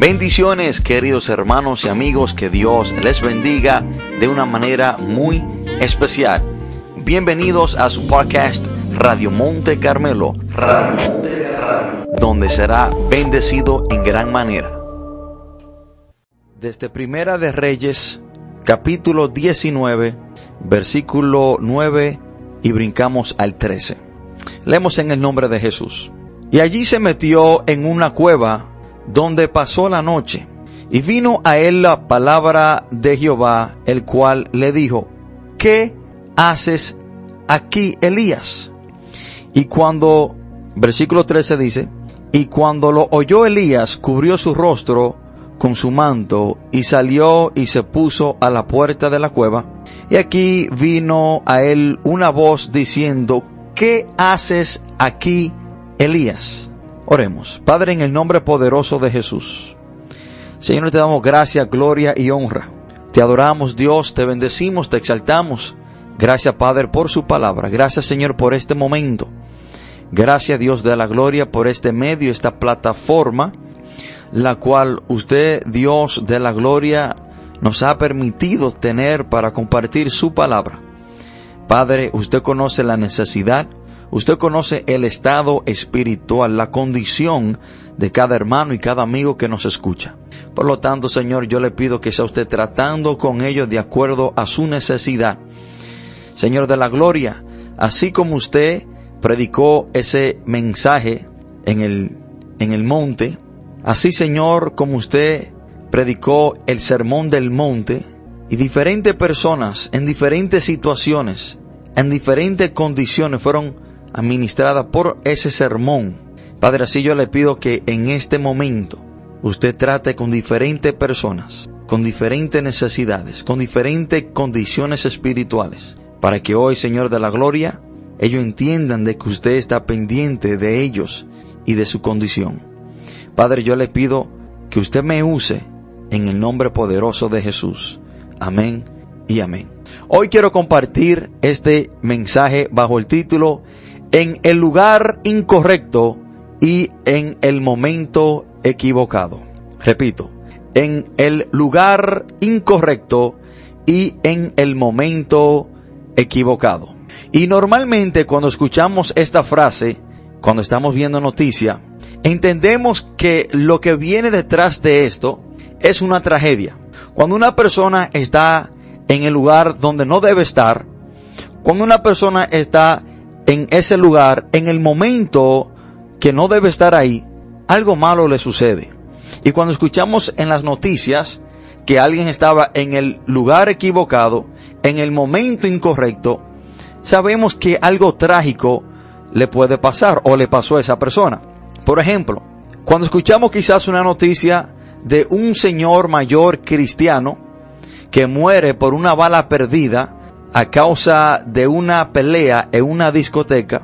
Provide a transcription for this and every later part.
Bendiciones queridos hermanos y amigos, que Dios les bendiga de una manera muy especial. Bienvenidos a su podcast Radio Monte Carmelo, donde será bendecido en gran manera. Desde Primera de Reyes, capítulo 19, versículo 9 y brincamos al 13. Leemos en el nombre de Jesús. Y allí se metió en una cueva donde pasó la noche. Y vino a él la palabra de Jehová, el cual le dijo, ¿qué haces aquí, Elías? Y cuando, versículo 13 dice, y cuando lo oyó Elías, cubrió su rostro con su manto y salió y se puso a la puerta de la cueva. Y aquí vino a él una voz diciendo, ¿qué haces aquí, Elías? Oremos. Padre, en el nombre poderoso de Jesús. Señor, te damos gracia, gloria y honra. Te adoramos, Dios, te bendecimos, te exaltamos. Gracias, Padre, por su palabra. Gracias, Señor, por este momento. Gracias, Dios de la gloria, por este medio, esta plataforma, la cual usted, Dios de la gloria, nos ha permitido tener para compartir su palabra. Padre, usted conoce la necesidad, Usted conoce el estado espiritual, la condición de cada hermano y cada amigo que nos escucha. Por lo tanto, Señor, yo le pido que sea usted tratando con ellos de acuerdo a su necesidad. Señor de la gloria, así como usted predicó ese mensaje en el, en el monte, así Señor, como usted predicó el sermón del monte, y diferentes personas en diferentes situaciones, en diferentes condiciones fueron administrada por ese sermón. Padre, así yo le pido que en este momento usted trate con diferentes personas, con diferentes necesidades, con diferentes condiciones espirituales, para que hoy, Señor de la Gloria, ellos entiendan de que usted está pendiente de ellos y de su condición. Padre, yo le pido que usted me use en el nombre poderoso de Jesús. Amén y amén. Hoy quiero compartir este mensaje bajo el título en el lugar incorrecto y en el momento equivocado. Repito, en el lugar incorrecto y en el momento equivocado. Y normalmente cuando escuchamos esta frase, cuando estamos viendo noticia, entendemos que lo que viene detrás de esto es una tragedia. Cuando una persona está en el lugar donde no debe estar, cuando una persona está en ese lugar, en el momento que no debe estar ahí, algo malo le sucede. Y cuando escuchamos en las noticias que alguien estaba en el lugar equivocado, en el momento incorrecto, sabemos que algo trágico le puede pasar o le pasó a esa persona. Por ejemplo, cuando escuchamos quizás una noticia de un señor mayor cristiano que muere por una bala perdida a causa de una pelea en una discoteca,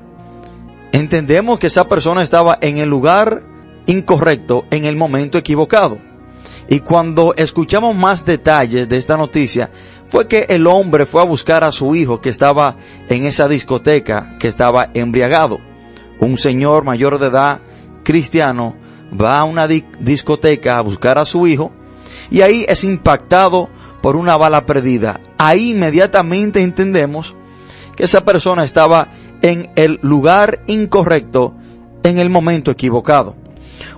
entendemos que esa persona estaba en el lugar incorrecto en el momento equivocado. Y cuando escuchamos más detalles de esta noticia, fue que el hombre fue a buscar a su hijo que estaba en esa discoteca, que estaba embriagado. Un señor mayor de edad, cristiano, va a una discoteca a buscar a su hijo y ahí es impactado por una bala perdida. Ahí inmediatamente entendemos que esa persona estaba en el lugar incorrecto en el momento equivocado.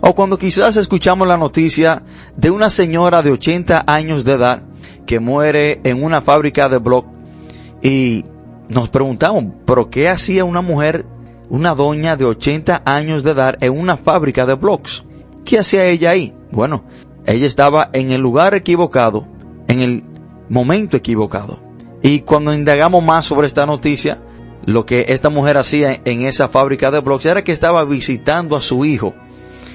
O cuando quizás escuchamos la noticia de una señora de 80 años de edad que muere en una fábrica de blog y nos preguntamos, ¿pero qué hacía una mujer, una doña de 80 años de edad en una fábrica de blogs? ¿Qué hacía ella ahí? Bueno, ella estaba en el lugar equivocado en el momento equivocado. Y cuando indagamos más sobre esta noticia, lo que esta mujer hacía en esa fábrica de blogs era que estaba visitando a su hijo,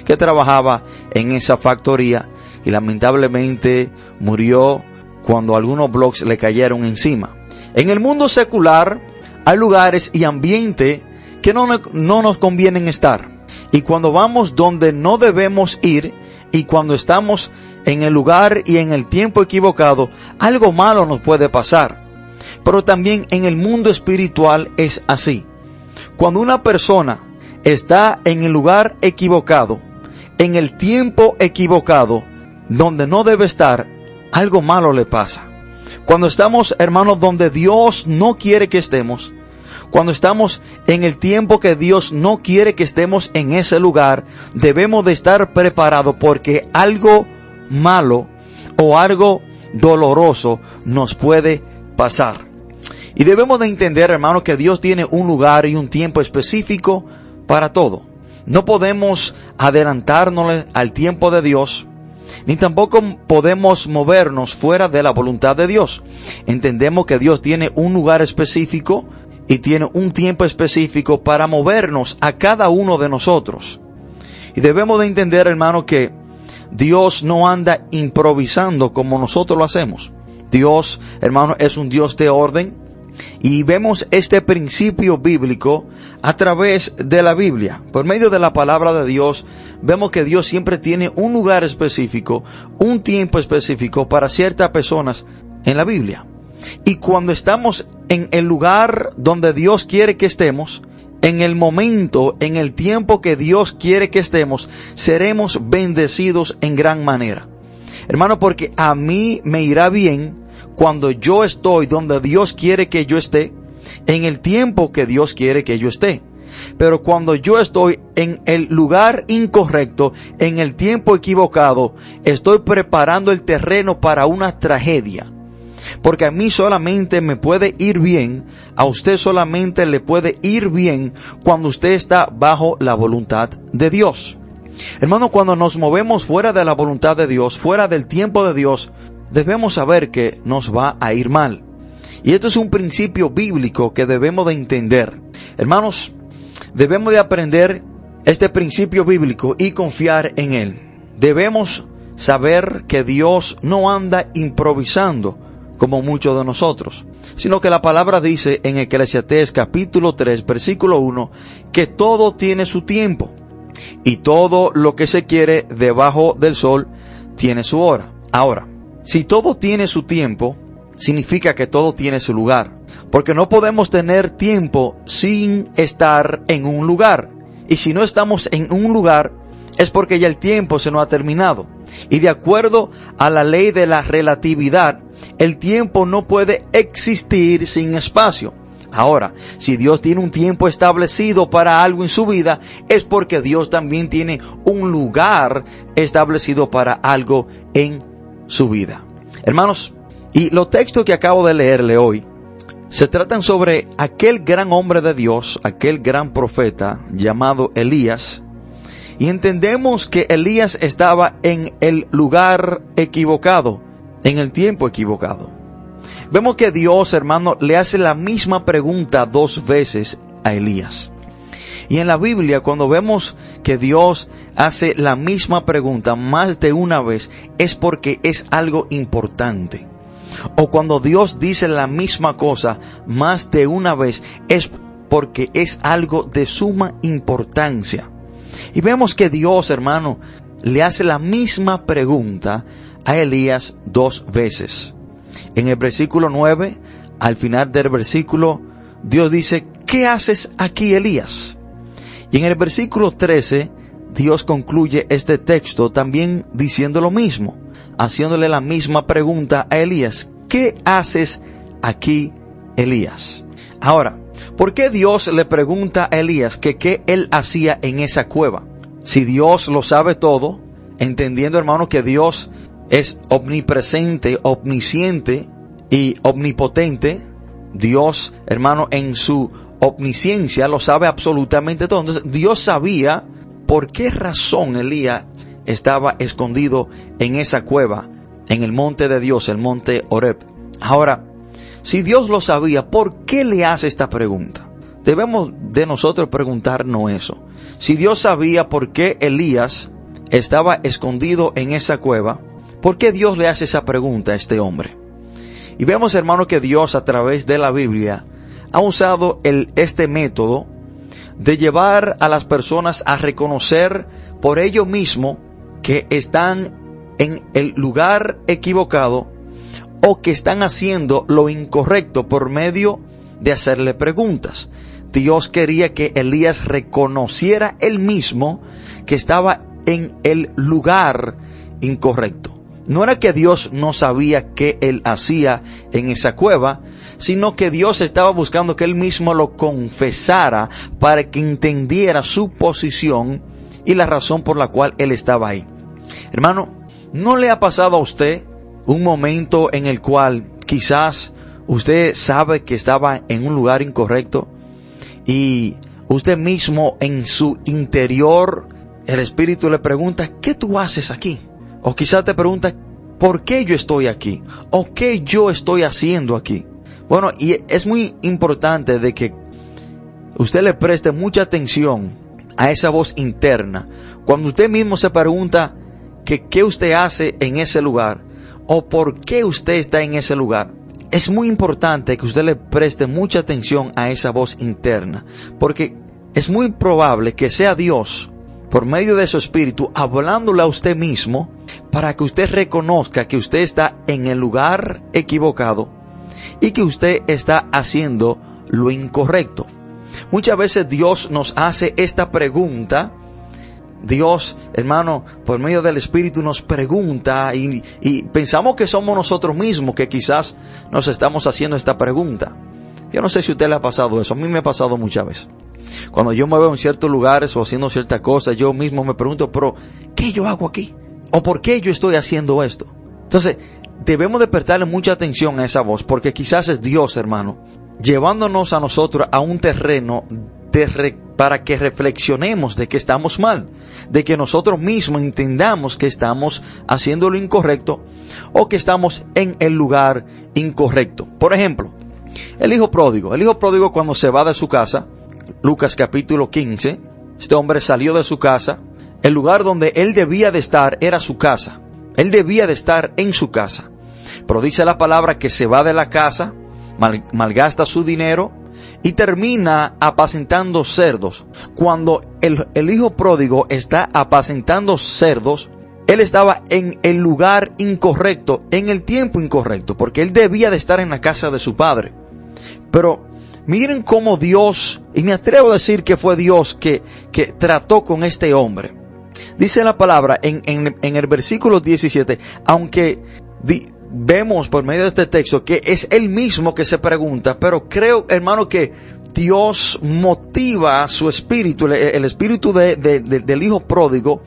que trabajaba en esa factoría y lamentablemente murió cuando algunos blogs le cayeron encima. En el mundo secular hay lugares y ambiente que no, no nos convienen estar. Y cuando vamos donde no debemos ir y cuando estamos en el lugar y en el tiempo equivocado, algo malo nos puede pasar. Pero también en el mundo espiritual es así. Cuando una persona está en el lugar equivocado, en el tiempo equivocado, donde no debe estar, algo malo le pasa. Cuando estamos, hermanos, donde Dios no quiere que estemos, cuando estamos en el tiempo que Dios no quiere que estemos en ese lugar, debemos de estar preparados porque algo malo o algo doloroso nos puede pasar. Y debemos de entender, hermanos, que Dios tiene un lugar y un tiempo específico para todo. No podemos adelantarnos al tiempo de Dios, ni tampoco podemos movernos fuera de la voluntad de Dios. Entendemos que Dios tiene un lugar específico y tiene un tiempo específico para movernos a cada uno de nosotros. Y debemos de entender, hermano, que Dios no anda improvisando como nosotros lo hacemos. Dios, hermano, es un Dios de orden. Y vemos este principio bíblico a través de la Biblia. Por medio de la palabra de Dios, vemos que Dios siempre tiene un lugar específico, un tiempo específico para ciertas personas en la Biblia. Y cuando estamos en el lugar donde Dios quiere que estemos, en el momento, en el tiempo que Dios quiere que estemos, seremos bendecidos en gran manera. Hermano, porque a mí me irá bien cuando yo estoy donde Dios quiere que yo esté, en el tiempo que Dios quiere que yo esté. Pero cuando yo estoy en el lugar incorrecto, en el tiempo equivocado, estoy preparando el terreno para una tragedia. Porque a mí solamente me puede ir bien, a usted solamente le puede ir bien cuando usted está bajo la voluntad de Dios. Hermano, cuando nos movemos fuera de la voluntad de Dios, fuera del tiempo de Dios, debemos saber que nos va a ir mal. Y esto es un principio bíblico que debemos de entender. Hermanos, debemos de aprender este principio bíblico y confiar en él. Debemos saber que Dios no anda improvisando como muchos de nosotros, sino que la palabra dice en Eclesiastés capítulo 3 versículo 1 que todo tiene su tiempo y todo lo que se quiere debajo del sol tiene su hora. Ahora, si todo tiene su tiempo, significa que todo tiene su lugar, porque no podemos tener tiempo sin estar en un lugar. Y si no estamos en un lugar, es porque ya el tiempo se nos ha terminado. Y de acuerdo a la ley de la relatividad, el tiempo no puede existir sin espacio. Ahora, si Dios tiene un tiempo establecido para algo en su vida, es porque Dios también tiene un lugar establecido para algo en su vida. Hermanos, y los textos que acabo de leerle hoy se tratan sobre aquel gran hombre de Dios, aquel gran profeta llamado Elías, y entendemos que Elías estaba en el lugar equivocado, en el tiempo equivocado. Vemos que Dios, hermano, le hace la misma pregunta dos veces a Elías. Y en la Biblia, cuando vemos que Dios hace la misma pregunta más de una vez, es porque es algo importante. O cuando Dios dice la misma cosa más de una vez, es porque es algo de suma importancia. Y vemos que Dios, hermano, le hace la misma pregunta a Elías dos veces. En el versículo 9, al final del versículo, Dios dice, ¿qué haces aquí, Elías? Y en el versículo 13, Dios concluye este texto también diciendo lo mismo, haciéndole la misma pregunta a Elías. ¿Qué haces aquí, Elías? Ahora, ¿por qué Dios le pregunta a Elías que qué él hacía en esa cueva? Si Dios lo sabe todo, entendiendo hermano que Dios es omnipresente, omnisciente y omnipotente, Dios hermano en su omnisciencia lo sabe absolutamente todo. Entonces Dios sabía por qué razón Elías estaba escondido en esa cueva, en el monte de Dios, el monte Oreb. Ahora, si Dios lo sabía, ¿por qué le hace esta pregunta? Debemos de nosotros preguntarnos eso. Si Dios sabía por qué Elías estaba escondido en esa cueva, ¿por qué Dios le hace esa pregunta a este hombre? Y vemos, hermano, que Dios a través de la Biblia ha usado el, este método de llevar a las personas a reconocer por ello mismo que están en el lugar equivocado o que están haciendo lo incorrecto por medio de hacerle preguntas. Dios quería que Elías reconociera él mismo que estaba en el lugar incorrecto. no era que Dios no sabía qué él hacía en esa cueva, sino que Dios estaba buscando que él mismo lo confesara para que entendiera su posición y la razón por la cual él estaba ahí. Hermano, ¿no le ha pasado a usted un momento en el cual quizás usted sabe que estaba en un lugar incorrecto y usted mismo en su interior, el Espíritu le pregunta, ¿qué tú haces aquí? O quizás te pregunta, ¿por qué yo estoy aquí? ¿O qué yo estoy haciendo aquí? Bueno, y es muy importante de que usted le preste mucha atención a esa voz interna. Cuando usted mismo se pregunta que qué usted hace en ese lugar o por qué usted está en ese lugar, es muy importante que usted le preste mucha atención a esa voz interna, porque es muy probable que sea Dios, por medio de su espíritu, hablándole a usted mismo, para que usted reconozca que usted está en el lugar equivocado y que usted está haciendo lo incorrecto. Muchas veces Dios nos hace esta pregunta. Dios, hermano, por medio del Espíritu nos pregunta y, pensamos que somos nosotros mismos que quizás nos estamos haciendo esta pregunta. Yo no sé si a usted le ha pasado eso, a mí me ha pasado muchas veces. Cuando yo me veo en ciertos lugares o haciendo ciertas cosas, yo mismo me pregunto, pero ¿qué yo hago aquí? ¿O por qué yo estoy haciendo esto? Entonces, debemos de prestarle mucha atención a esa voz, porque quizás es Dios, hermano, llevándonos a nosotros a un terreno para que reflexionemos de que estamos mal, de que nosotros mismos entendamos que estamos haciendo lo incorrecto o que estamos en el lugar incorrecto. Por ejemplo, el hijo pródigo. El hijo pródigo cuando se va de su casa, Lucas capítulo 15, este hombre salió de su casa, el lugar donde él debía de estar era su casa. Él debía de estar en su casa. Pero dice la palabra que se va de la casa, malgasta su dinero y termina apacentando cerdos. Cuando el, el hijo pródigo está apacentando cerdos, él estaba en el lugar incorrecto, en el tiempo incorrecto, porque él debía de estar en la casa de su padre. Pero miren cómo Dios, y me atrevo a decir que fue Dios que, que trató con este hombre. Dice la palabra en, en, el versículo 17, aunque vemos por medio de este texto que es él mismo que se pregunta, pero creo, hermano, que Dios motiva su espíritu, el, espíritu de, del hijo pródigo,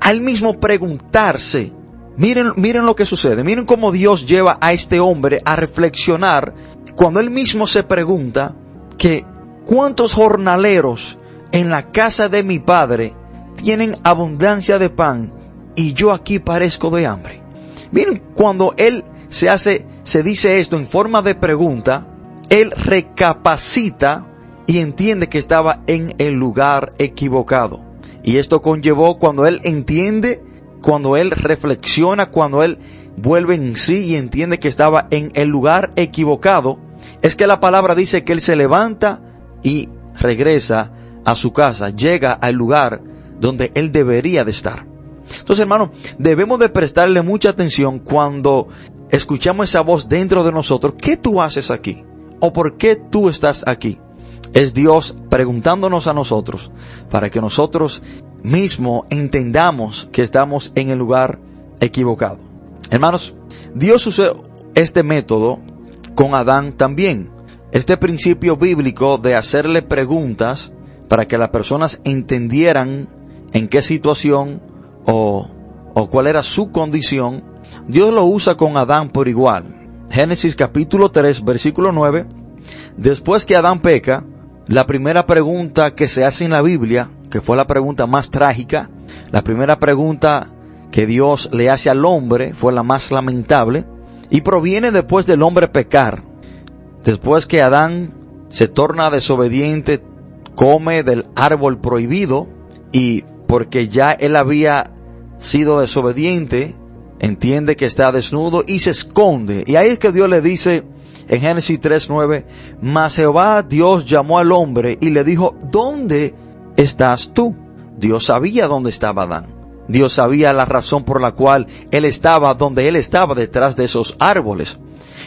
al mismo preguntarse. Miren, miren lo que sucede, miren cómo Dios lleva a este hombre a reflexionar cuando él mismo se pregunta que cuántos jornaleros en la casa de mi padre tienen abundancia de pan y yo aquí parezco de hambre. Miren, cuando él se hace, se dice esto en forma de pregunta, él recapacita y entiende que estaba en el lugar equivocado. Y esto conllevó cuando él entiende, cuando él reflexiona, cuando él vuelve en sí y entiende que estaba en el lugar equivocado, es que la palabra dice que él se levanta y regresa a su casa, llega al lugar donde Él debería de estar. Entonces, hermano, debemos de prestarle mucha atención cuando escuchamos esa voz dentro de nosotros. ¿Qué tú haces aquí? ¿O por qué tú estás aquí? Es Dios preguntándonos a nosotros para que nosotros mismos entendamos que estamos en el lugar equivocado. Hermanos, Dios usó este método con Adán también. Este principio bíblico de hacerle preguntas para que las personas entendieran en qué situación o, o cuál era su condición, Dios lo usa con Adán por igual. Génesis capítulo 3, versículo 9. Después que Adán peca, la primera pregunta que se hace en la Biblia, que fue la pregunta más trágica, la primera pregunta que Dios le hace al hombre fue la más lamentable y proviene después del hombre pecar. Después que Adán se torna desobediente, come del árbol prohibido y porque ya él había sido desobediente, entiende que está desnudo y se esconde. Y ahí es que Dios le dice en Génesis 3.9, mas Jehová Dios llamó al hombre y le dijo, ¿dónde estás tú? Dios sabía dónde estaba Adán. Dios sabía la razón por la cual él estaba donde él estaba detrás de esos árboles.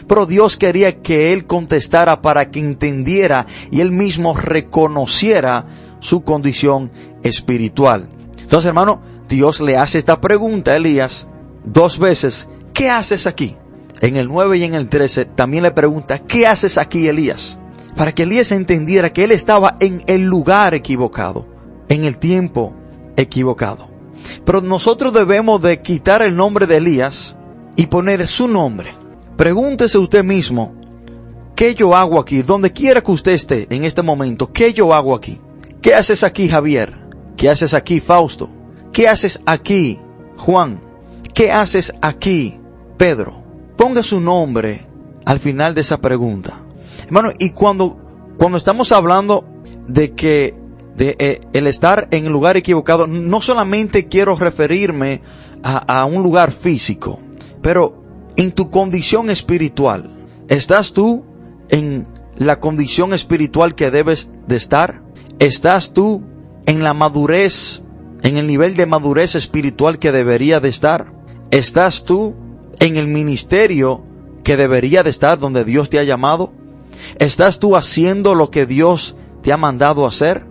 Pero Dios quería que él contestara para que entendiera y él mismo reconociera su condición espiritual. Entonces, hermano, Dios le hace esta pregunta a Elías dos veces, ¿qué haces aquí? En el 9 y en el 13 también le pregunta, ¿qué haces aquí Elías? Para que Elías entendiera que él estaba en el lugar equivocado, en el tiempo equivocado. Pero nosotros debemos de quitar el nombre de Elías y poner su nombre. Pregúntese usted mismo, ¿qué yo hago aquí? Donde quiera que usted esté en este momento, ¿qué yo hago aquí? ¿Qué haces aquí, Javier? ¿Qué haces aquí, Fausto? ¿Qué haces aquí, Juan? ¿Qué haces aquí, Pedro? Ponga su nombre al final de esa pregunta. Hermano, y cuando, cuando estamos hablando de que de eh, el estar en el lugar equivocado, no solamente quiero referirme a, a un lugar físico, pero en tu condición espiritual, ¿estás tú en la condición espiritual que debes de estar? ¿Estás tú en la madurez, en el nivel de madurez espiritual que debería de estar? ¿Estás tú en el ministerio que debería de estar donde Dios te ha llamado? ¿Estás tú haciendo lo que Dios te ha mandado hacer?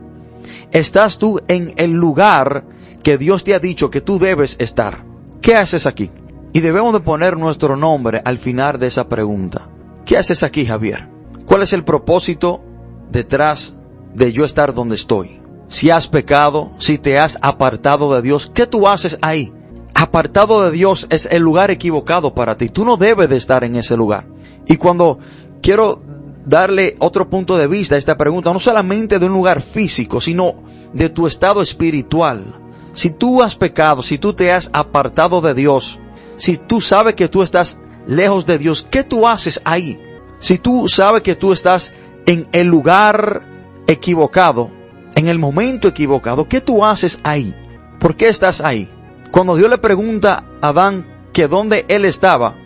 ¿Estás tú en el lugar que Dios te ha dicho que tú debes estar? ¿Qué haces aquí? Y debemos de poner nuestro nombre al final de esa pregunta. ¿Qué haces aquí, Javier? ¿Cuál es el propósito detrás de yo estar donde estoy? Si has pecado, si te has apartado de Dios, ¿qué tú haces ahí? Apartado de Dios es el lugar equivocado para ti. Tú no debes de estar en ese lugar. Y cuando quiero darle otro punto de vista a esta pregunta, no solamente de un lugar físico, sino de tu estado espiritual. Si tú has pecado, si tú te has apartado de Dios, si tú sabes que tú estás lejos de Dios, ¿qué tú haces ahí? Si tú sabes que tú estás en el lugar equivocado, en el momento equivocado, ¿qué tú haces ahí? ¿Por qué estás ahí? Cuando Dios le pregunta a Adán que dónde él estaba,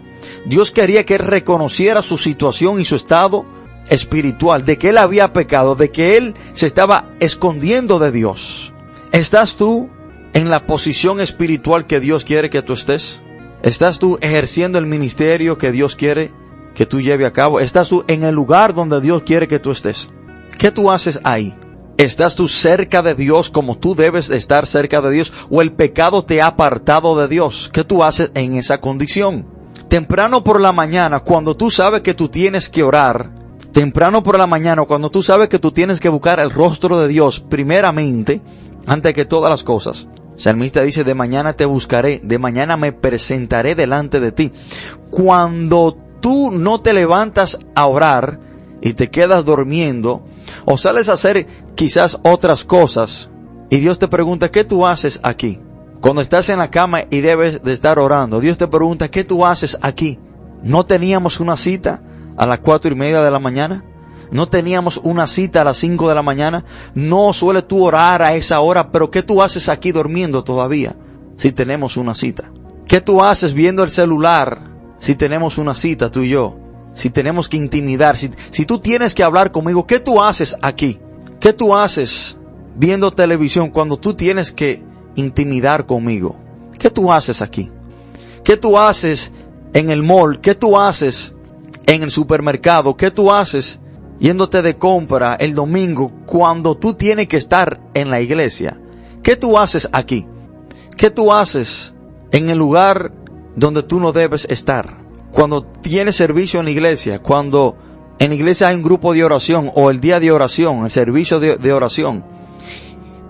Dios quería que él reconociera su situación y su estado espiritual, de que él había pecado, de que él se estaba escondiendo de Dios. ¿Estás tú en la posición espiritual que Dios quiere que tú estés? ¿Estás tú ejerciendo el ministerio que Dios quiere que tú lleve a cabo? ¿Estás tú en el lugar donde Dios quiere que tú estés? ¿Qué tú haces ahí? ¿Estás tú cerca de Dios como tú debes estar cerca de Dios? ¿O el pecado te ha apartado de Dios? ¿Qué tú haces en esa condición? Temprano por la mañana, cuando tú sabes que tú tienes que orar, temprano por la mañana, cuando tú sabes que tú tienes que buscar el rostro de Dios primeramente, antes que todas las cosas. Salmista dice, de mañana te buscaré, de mañana me presentaré delante de ti. Cuando tú no te levantas a orar y te quedas durmiendo, o sales a hacer quizás otras cosas, y Dios te pregunta, ¿qué tú haces aquí? Cuando estás en la cama y debes de estar orando, Dios te pregunta, ¿qué tú haces aquí? ¿No teníamos una cita? a las cuatro y media de la mañana? ¿No teníamos una cita a las cinco de la mañana? ¿No suele tú orar a esa hora? Pero ¿qué tú haces aquí durmiendo todavía si tenemos una cita? ¿Qué tú haces viendo el celular si tenemos una cita tú y yo? Si tenemos que intimidar, si, tú tienes que hablar conmigo, ¿qué tú haces aquí? ¿Qué tú haces viendo televisión cuando tú tienes que intimidar conmigo? ¿Qué tú haces aquí? ¿Qué tú haces en el mall? ¿Qué tú haces en el supermercado, ¿qué tú haces yéndote de compra el domingo cuando tú tienes que estar en la iglesia? ¿Qué tú haces aquí? ¿Qué tú haces en el lugar donde tú no debes estar? Cuando tienes servicio en la iglesia, cuando en la iglesia hay un grupo de oración o el día de oración, el servicio de, oración,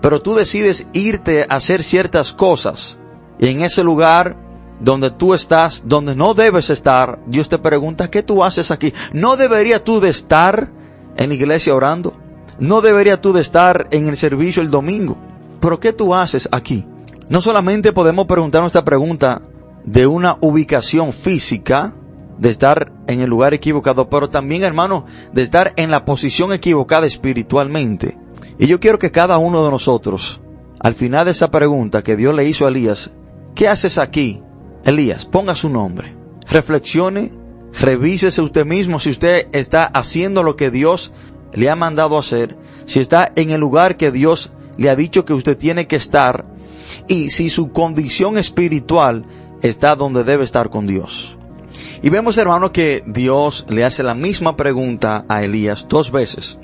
pero tú decides irte a hacer ciertas cosas en ese lugar donde tú estás, donde no debes estar, Dios te pregunta, ¿qué tú haces aquí? ¿No debería tú de estar en la iglesia orando? ¿No debería tú de estar en el servicio el domingo? ¿Pero qué tú haces aquí? No solamente podemos preguntar nuestra pregunta de una ubicación física, de estar en el lugar equivocado, pero también, hermano, de estar en la posición equivocada espiritualmente. Y yo quiero que cada uno de nosotros, al final de esa pregunta que Dios le hizo a Elías, ¿qué haces aquí? Elías, ponga su nombre, reflexione, revísese usted mismo si usted está haciendo lo que Dios le ha mandado hacer, si está en el lugar que Dios le ha dicho que usted tiene que estar y si su condición espiritual está donde debe estar con Dios. Y vemos, hermano, que Dios le hace la misma pregunta a Elías dos veces.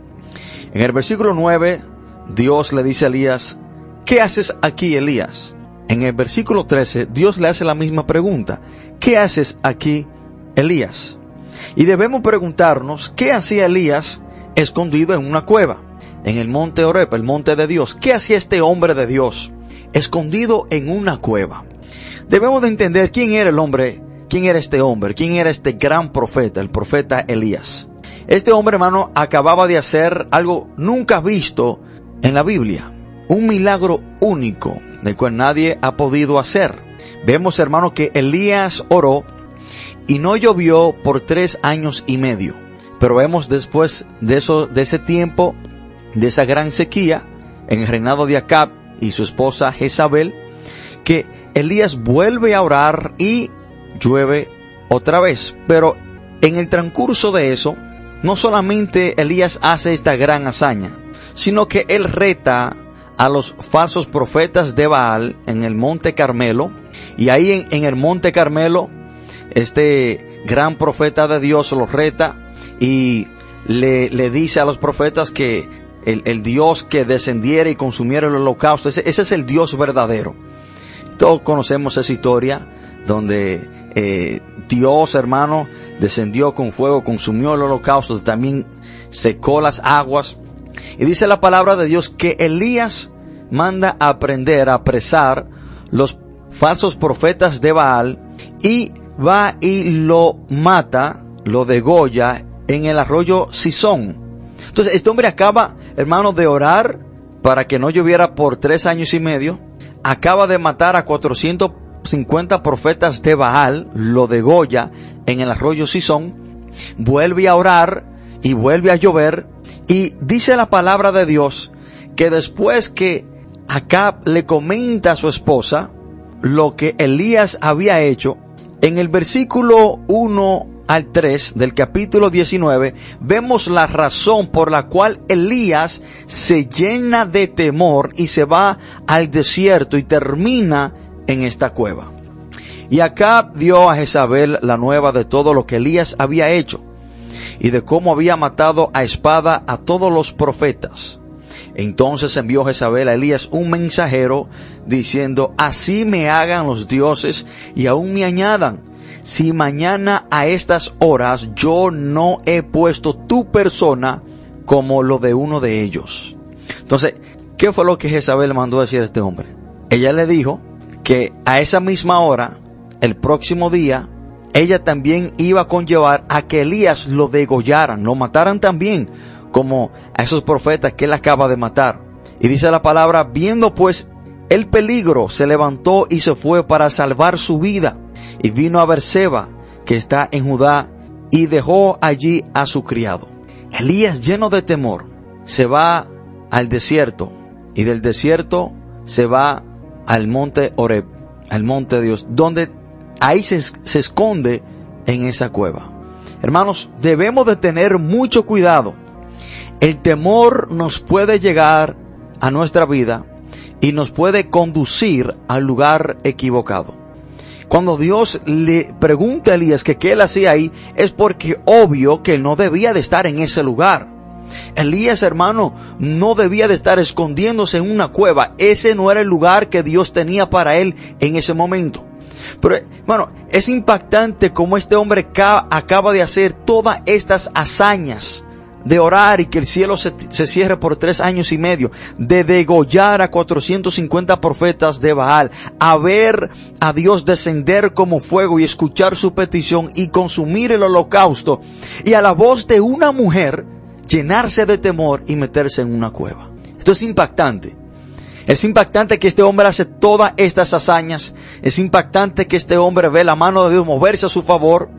En el versículo 9, Dios le dice a Elías, ¿qué haces aquí, Elías? en el versículo 13, Dios le hace la misma pregunta. ¿Qué haces aquí, Elías? Y debemos preguntarnos, ¿qué hacía Elías escondido en una cueva? En el monte Oreb, el monte de Dios. ¿Qué hacía este hombre de Dios? Escondido en una cueva. Debemos de entender quién era el hombre, quién era este hombre, quién era este gran profeta, el profeta Elías. Este hombre, hermano, acababa de hacer algo nunca visto en la Biblia. Un milagro único, del cual nadie ha podido hacer. Vemos, hermano, que Elías oró y no llovió por tres años y medio. Pero vemos después de eso, de ese tiempo, de esa gran sequía, en el reinado de Acab y su esposa Jezabel, que Elías vuelve a orar y llueve otra vez. Pero en el transcurso de eso, no solamente Elías hace esta gran hazaña, sino que él reta a los falsos profetas de Baal en el monte Carmelo, y ahí en, el monte Carmelo, este gran profeta de Dios los reta y le, le dice a los profetas que el, Dios que descendiera y consumiera el holocausto, ese, ese es el Dios verdadero. Todos conocemos esa historia donde eh, Dios, hermano, descendió con fuego, consumió el holocausto, también secó las aguas. Y dice la palabra de Dios que Elías manda a aprender a apresar los falsos profetas de Baal y va y lo mata, lo degolla en el arroyo Sison. Entonces, este hombre acaba, hermano, de orar para que no lloviera por tres años y medio. Acaba de matar a 450 profetas de Baal, lo degolla en el arroyo Sison. Vuelve a orar y vuelve a llover. Y dice la palabra de Dios que después que Acab le comenta a su esposa lo que Elías había hecho, en el versículo 1 al 3 del capítulo 19 vemos la razón por la cual Elías se llena de temor y se va al desierto y termina en esta cueva. Y acá dio a Jezabel la nueva de todo lo que Elías había hecho y de cómo había matado a espada a todos los profetas. Entonces envió Jezabel a Elías un mensajero diciendo, así me hagan los dioses y aún me añadan si mañana a estas horas yo no he puesto tu persona como lo de uno de ellos. Entonces, ¿qué fue lo que Jezabel mandó decir a este hombre? Ella le dijo que a esa misma hora, el próximo día, ella también iba a conllevar a que Elías lo degollaran, lo mataran también, como a esos profetas que él acaba de matar. Y dice la palabra, viendo pues el peligro, se levantó y se fue para salvar su vida y vino a Berseba, que está en Judá, y dejó allí a su criado. Elías, lleno de temor, se va al desierto, y del desierto se va al monte Oreb, al monte Dios, donde ahí se, se esconde en esa cueva. Hermanos, debemos de tener mucho cuidado. El temor nos puede llegar a nuestra vida y nos puede conducir al lugar equivocado. Cuando Dios le pregunta a Elías que qué él hacía ahí, es porque obvio que no debía de estar en ese lugar. Elías, hermano, no debía de estar escondiéndose en una cueva. Ese no era el lugar que Dios tenía para él en ese momento. Pero, bueno, es impactante como este hombre acaba de hacer todas estas hazañas de orar y que el cielo se, cierre por tres años y medio, de degollar a 450 profetas de Baal, a ver a Dios descender como fuego y escuchar su petición y consumir el holocausto, y a la voz de una mujer llenarse de temor y meterse en una cueva. Esto es impactante. Es impactante que este hombre hace todas estas hazañas. Es impactante que este hombre ve la mano de Dios moverse a su favor.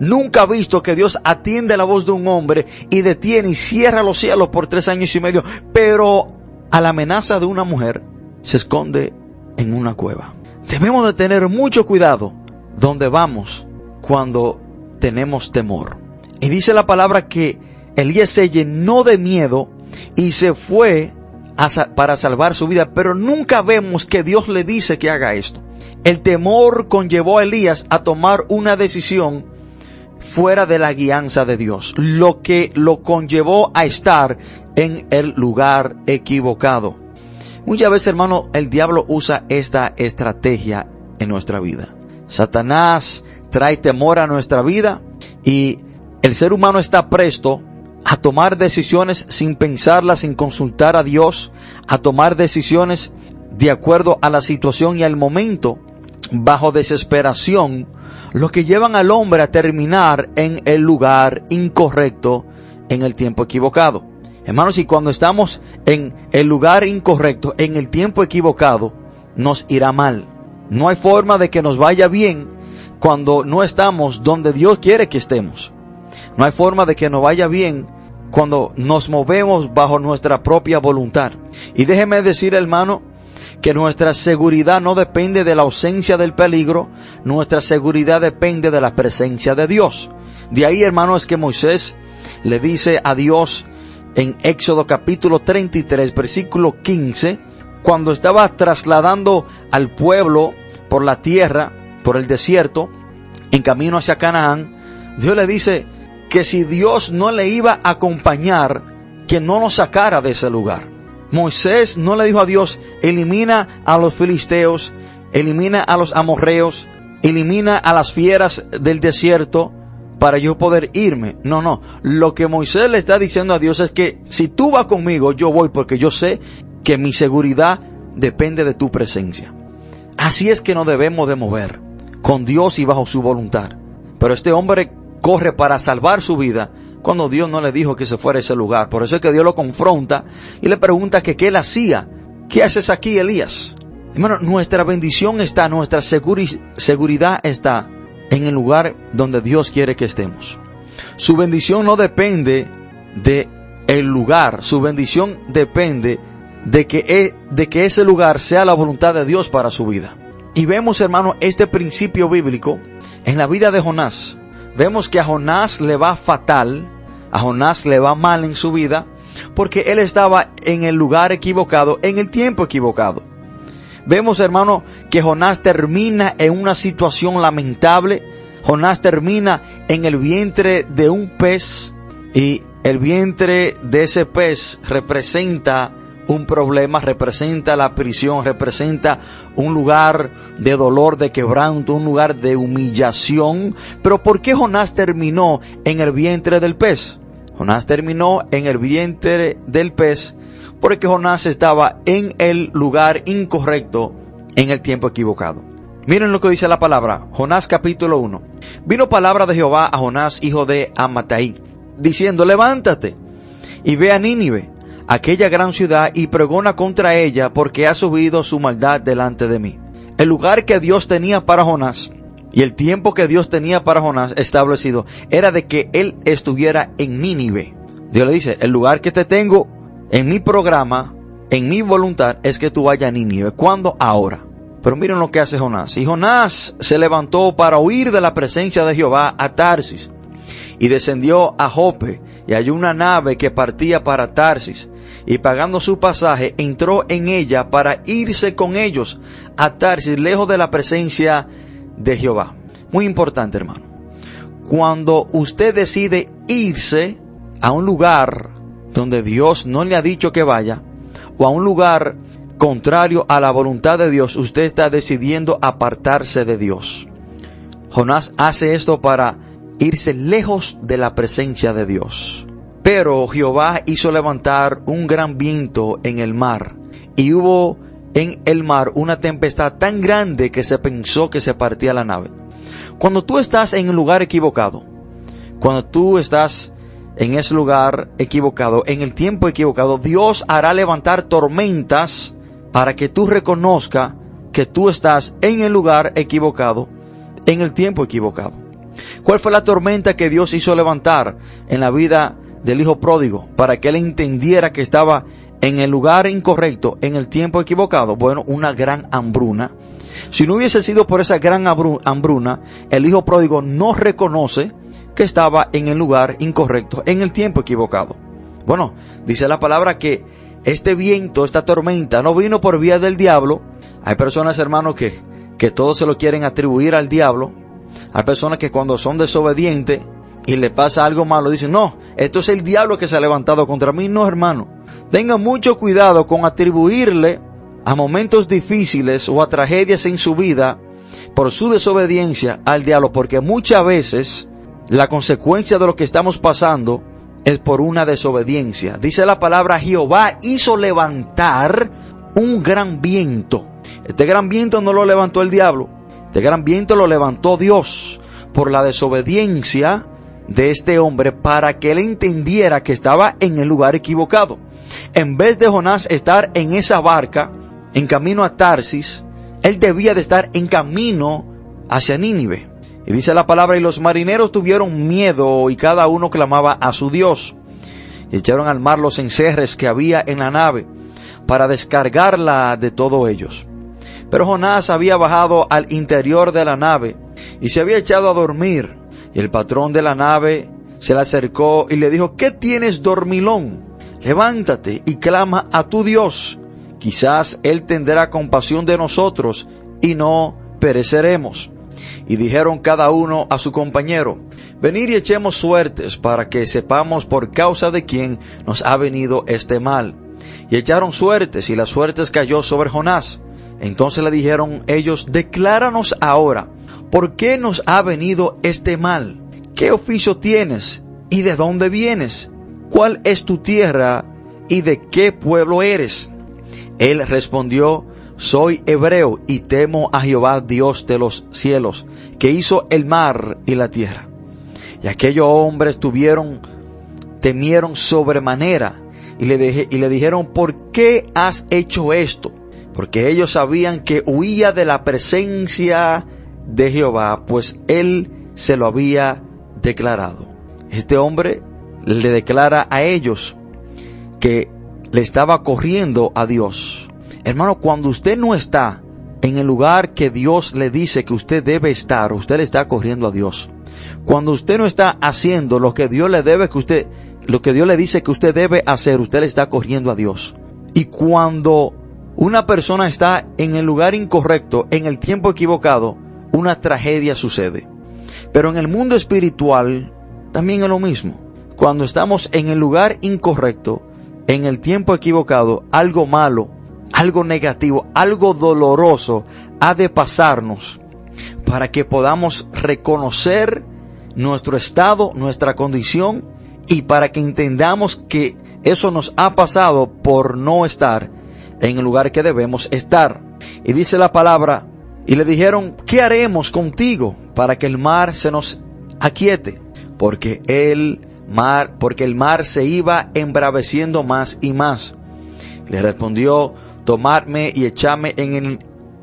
Nunca ha visto que Dios atiende la voz de un hombre y detiene y cierra los cielos por tres años y medio. Pero a la amenaza de una mujer se esconde en una cueva. Debemos de tener mucho cuidado donde vamos cuando tenemos temor. Y dice la palabra que Elías se llenó de miedo y se fue para salvar su vida, pero nunca vemos que Dios le dice que haga esto. El temor conllevó a Elías a tomar una decisión fuera de la guianza de Dios, lo que lo conllevó a estar en el lugar equivocado. Muchas veces, hermano, el diablo usa esta estrategia en nuestra vida. Satanás trae temor a nuestra vida y el ser humano está presto a tomar decisiones sin pensarlas, sin consultar a Dios, a tomar decisiones de acuerdo a la situación y al momento, bajo desesperación, lo que llevan al hombre a terminar en el lugar incorrecto en el tiempo equivocado. Hermanos, y cuando estamos en el lugar incorrecto, en el tiempo equivocado, nos irá mal. No hay forma de que nos vaya bien cuando no estamos donde Dios quiere que estemos. No hay forma de que nos vaya bien cuando nos movemos bajo nuestra propia voluntad. Y déjeme decir, hermano, que nuestra seguridad no depende de la ausencia del peligro, nuestra seguridad depende de la presencia de Dios. De ahí, hermano, es que Moisés le dice a Dios en Éxodo capítulo 33, versículo 15, cuando estaba trasladando al pueblo por la tierra, por el desierto, en camino hacia Canaán, Dios le dice, que si Dios no le iba a acompañar, que no nos sacara de ese lugar. Moisés no le dijo a Dios, elimina a los filisteos, elimina a los amorreos, elimina a las fieras del desierto para yo poder irme. No, no. Lo que Moisés le está diciendo a Dios es que si tú vas conmigo, yo voy porque yo sé que mi seguridad depende de tu presencia. Así es que no debemos de mover con Dios y bajo su voluntad. Pero este hombre corre para salvar su vida cuando Dios no le dijo que se fuera a ese lugar. Por eso es que Dios lo confronta y le pregunta que qué él hacía. ¿Qué haces aquí, Elías? Hermano, nuestra bendición está, nuestra seguridad está en el lugar donde Dios quiere que estemos. Su bendición no depende de el lugar, su bendición depende de que, e, de que ese lugar sea la voluntad de Dios para su vida. Y vemos, hermano, este principio bíblico en la vida de Jonás vemos que a Jonás le va fatal, a Jonás le va mal en su vida, porque él estaba en el lugar equivocado, en el tiempo equivocado. Vemos, hermano, que Jonás termina en una situación lamentable. Jonás termina en el vientre de un pez y el vientre de ese pez representa un problema, representa la prisión, representa un lugar de dolor, de quebranto, un lugar de humillación. Pero ¿por qué Jonás terminó en el vientre del pez? Jonás terminó en el vientre del pez porque Jonás estaba en el lugar incorrecto en el tiempo equivocado. Miren lo que dice la palabra, Jonás capítulo 1. Vino palabra de Jehová a Jonás, hijo de Amatai, diciendo, levántate y ve a Nínive aquella gran ciudad y pregona contra ella porque ha subido su maldad delante de mí. El lugar que Dios tenía para Jonás y el tiempo que Dios tenía para Jonás establecido era de que él estuviera en Nínive. Dios le dice, el lugar que te tengo en mi programa, en mi voluntad, es que tú vayas a Nínive. ¿Cuándo? Ahora. Pero miren lo que hace Jonás. Y Jonás se levantó para huir de la presencia de Jehová a Tarsis y descendió a Jope y halló una nave que partía para Tarsis y pagando su pasaje entró en ella para irse con ellos a Tarsis, lejos de la presencia de Jehová. Muy importante, hermano. Cuando usted decide irse a un lugar donde Dios no le ha dicho que vaya, o a un lugar contrario a la voluntad de Dios, usted está decidiendo apartarse de Dios. Jonás hace esto para irse lejos de la presencia de Dios. Pero Jehová hizo levantar un gran viento en el mar, y hubo en el mar una tempestad tan grande que se pensó que se partía la nave. Cuando tú estás en el lugar equivocado, cuando tú estás en ese lugar equivocado, en el tiempo equivocado, Dios hará levantar tormentas para que tú reconozca que tú estás en el lugar equivocado, en el tiempo equivocado. ¿Cuál fue la tormenta que Dios hizo levantar en la vida del hijo pródigo para que él entendiera que estaba en el lugar incorrecto, en el tiempo equivocado, bueno, una gran hambruna. Si no hubiese sido por esa gran hambruna, el hijo pródigo no reconoce que estaba en el lugar incorrecto, en el tiempo equivocado. Bueno, dice la palabra que este viento, esta tormenta, no vino por vía del diablo. Hay personas, hermanos, que, que todo se lo quieren atribuir al diablo. Hay personas que cuando son desobedientes, y le pasa algo malo, dice, no, esto es el diablo que se ha levantado contra mí. No, hermano. Tenga mucho cuidado con atribuirle a momentos difíciles o a tragedias en su vida por su desobediencia al diablo, porque muchas veces la consecuencia de lo que estamos pasando es por una desobediencia. Dice la palabra Jehová hizo levantar un gran viento. Este gran viento no lo levantó el diablo, este gran viento lo levantó Dios por la desobediencia de este hombre para que él entendiera que estaba en el lugar equivocado. En vez de Jonás estar en esa barca, en camino a Tarsis, él debía de estar en camino hacia Nínive. Y dice la palabra, y los marineros tuvieron miedo y cada uno clamaba a su Dios. Y echaron al mar los encerres que había en la nave para descargarla de todos ellos. Pero Jonás había bajado al interior de la nave y se había echado a dormir. Y el patrón de la nave se le acercó y le dijo, ¿qué tienes dormilón? Levántate y clama a tu Dios. Quizás Él tendrá compasión de nosotros y no pereceremos. Y dijeron cada uno a su compañero, venid y echemos suertes para que sepamos por causa de quién nos ha venido este mal. Y echaron suertes y las suertes cayó sobre Jonás. Entonces le dijeron ellos, decláranos ahora, ¿por qué nos ha venido este mal? ¿Qué oficio tienes? ¿Y de dónde vienes? ¿Cuál es tu tierra? ¿Y de qué pueblo eres? Él respondió, soy hebreo y temo a Jehová Dios de los cielos, que hizo el mar y la tierra. Y aquellos hombres tuvieron, temieron sobremanera y le, y le dijeron, ¿por qué has hecho esto? Porque ellos sabían que huía de la presencia de Jehová, pues él se lo había declarado. Este hombre le declara a ellos que le estaba corriendo a Dios. Hermano, cuando usted no está en el lugar que Dios le dice que usted debe estar, usted le está corriendo a Dios. Cuando usted no está haciendo lo que Dios le debe que usted, lo que Dios le dice que usted debe hacer, usted le está corriendo a Dios. Y cuando una persona está en el lugar incorrecto, en el tiempo equivocado, una tragedia sucede. Pero en el mundo espiritual también es lo mismo. Cuando estamos en el lugar incorrecto, en el tiempo equivocado, algo malo algo negativo, algo doloroso ha de pasarnos para que podamos reconocer nuestro estado, nuestra condición y para que entendamos que eso nos ha pasado por no estar en el lugar que debemos estar. Y dice la palabra, y le dijeron, ¿qué haremos contigo para que el mar se nos aquiete? Porque el mar, porque el mar se iba embraveciendo más y más. Le respondió, tomadme y echadme en el,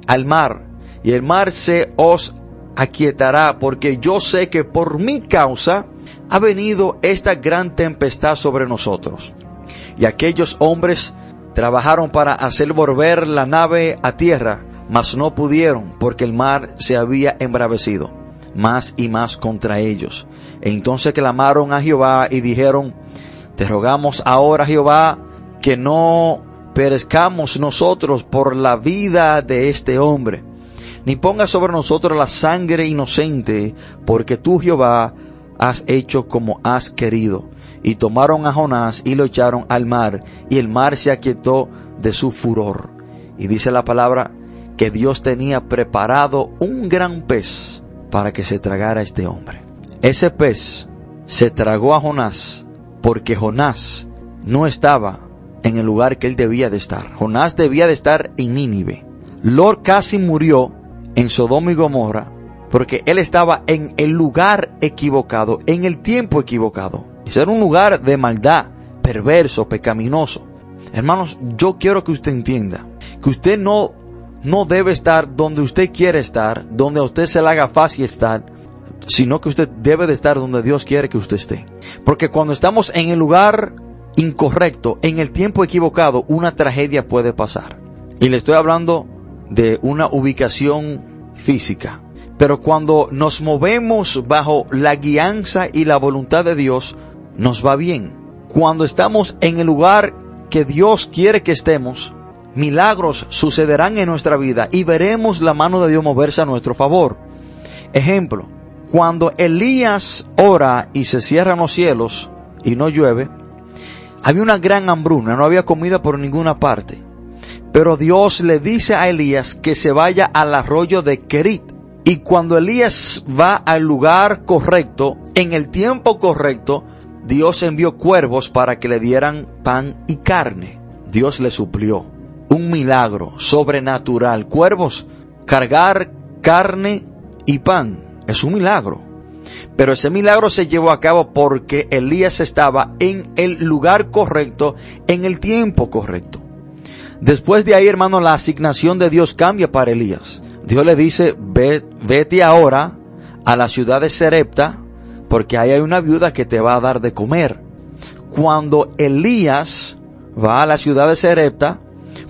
al mar, y el mar se os aquietará, porque yo sé que por mi causa ha venido esta gran tempestad sobre nosotros. Y aquellos hombres trabajaron para hacer volver la nave a tierra, mas no pudieron, porque el mar se había embravecido más y más contra ellos. E entonces clamaron a Jehová y dijeron, te rogamos ahora Jehová que no perezcamos nosotros por la vida de este hombre, ni ponga sobre nosotros la sangre inocente, porque tú Jehová has hecho como has querido. Y tomaron a Jonás y lo echaron al mar, y el mar se aquietó de su furor. Y dice la palabra que Dios tenía preparado un gran pez para que se tragara a este hombre. Ese pez se tragó a Jonás porque Jonás no estaba en el lugar que él debía de estar. Jonás debía de estar en Nínive. Lord casi murió en Sodoma y Gomorra porque él estaba en el lugar equivocado, en el tiempo equivocado. Ese era un lugar de maldad, perverso, pecaminoso. Hermanos, yo quiero que usted entienda que usted no, no debe estar donde usted quiere estar, donde a usted se le haga fácil estar, sino que usted debe de estar donde Dios quiere que usted esté. Porque cuando estamos en el lugar incorrecto, en el tiempo equivocado, una tragedia puede pasar. Y le estoy hablando de una ubicación física. Pero cuando nos movemos bajo la guianza y la voluntad de Dios, nos va bien. Cuando estamos en el lugar que Dios quiere que estemos, milagros sucederán en nuestra vida y veremos la mano de Dios moverse a nuestro favor. Ejemplo, cuando Elías ora y se cierran los cielos y no llueve, había una gran hambruna, no había comida por ninguna parte. Pero Dios le dice a Elías que se vaya al arroyo de Kerit. Y cuando Elías va al lugar correcto, en el tiempo correcto, Dios envió cuervos para que le dieran pan y carne. Dios le suplió un milagro sobrenatural. Cuervos, cargar carne y pan. Es un milagro. Pero ese milagro se llevó a cabo porque Elías estaba en el lugar correcto, en el tiempo correcto. Después de ahí, hermano, la asignación de Dios cambia para Elías. Dios le dice, vete ahora a la ciudad de Serepta, porque ahí hay una viuda que te va a dar de comer. Cuando Elías va a la ciudad de Serepta,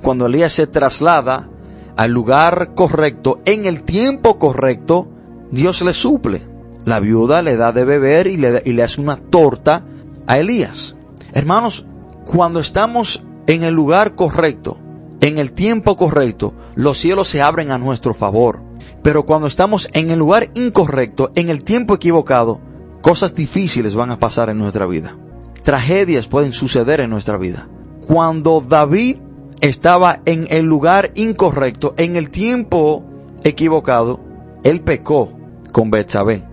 cuando Elías se traslada al lugar correcto, en el tiempo correcto, Dios le suple. La viuda le da de beber y le, y le hace una torta a Elías. Hermanos, cuando estamos en el lugar correcto, en el tiempo correcto, los cielos se abren a nuestro favor. Pero cuando estamos en el lugar incorrecto, en el tiempo equivocado, cosas difíciles van a pasar en nuestra vida. Tragedias pueden suceder en nuestra vida. Cuando David estaba en el lugar incorrecto, en el tiempo equivocado, él pecó con Betsabé.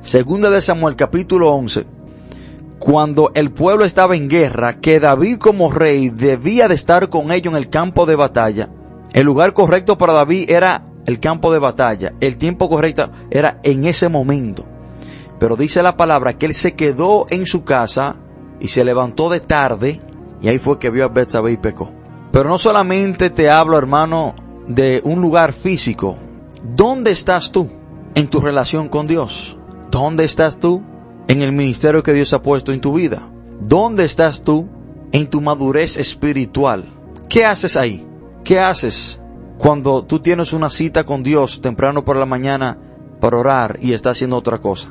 Segunda de Samuel capítulo 11. Cuando el pueblo estaba en guerra, que David como rey debía de estar con ellos en el campo de batalla. El lugar correcto para David era el campo de batalla. El tiempo correcto era en ese momento. Pero dice la palabra que él se quedó en su casa y se levantó de tarde y ahí fue que vio a Betsabé y pecó. Pero no solamente te hablo, hermano, de un lugar físico. ¿Dónde estás tú en tu relación con Dios? ¿Dónde estás tú en el ministerio que Dios ha puesto en tu vida? ¿Dónde estás tú en tu madurez espiritual? ¿Qué haces ahí? ¿Qué haces cuando tú tienes una cita con Dios temprano por la mañana para orar y estás haciendo otra cosa?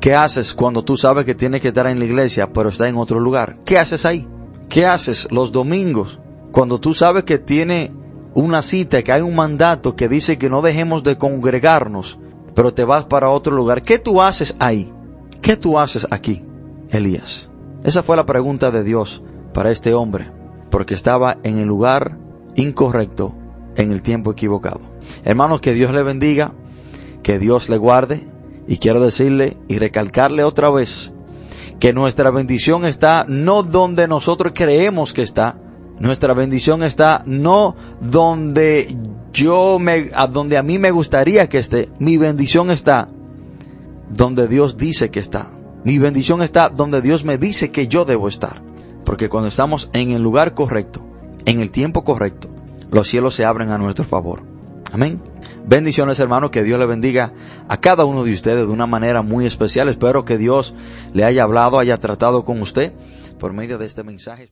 ¿Qué haces cuando tú sabes que tienes que estar en la iglesia pero está en otro lugar? ¿Qué haces ahí? ¿Qué haces los domingos cuando tú sabes que tiene una cita, que hay un mandato que dice que no dejemos de congregarnos pero te vas para otro lugar. ¿Qué tú haces ahí? ¿Qué tú haces aquí, Elías? Esa fue la pregunta de Dios para este hombre, porque estaba en el lugar incorrecto, en el tiempo equivocado. Hermanos, que Dios le bendiga, que Dios le guarde, y quiero decirle y recalcarle otra vez que nuestra bendición está no donde nosotros creemos que está, nuestra bendición está no donde yo me, a donde a mí me gustaría que esté. Mi bendición está donde Dios dice que está. Mi bendición está donde Dios me dice que yo debo estar. Porque cuando estamos en el lugar correcto, en el tiempo correcto, los cielos se abren a nuestro favor. Amén. Bendiciones hermanos, que Dios le bendiga a cada uno de ustedes de una manera muy especial. Espero que Dios le haya hablado, haya tratado con usted por medio de este mensaje.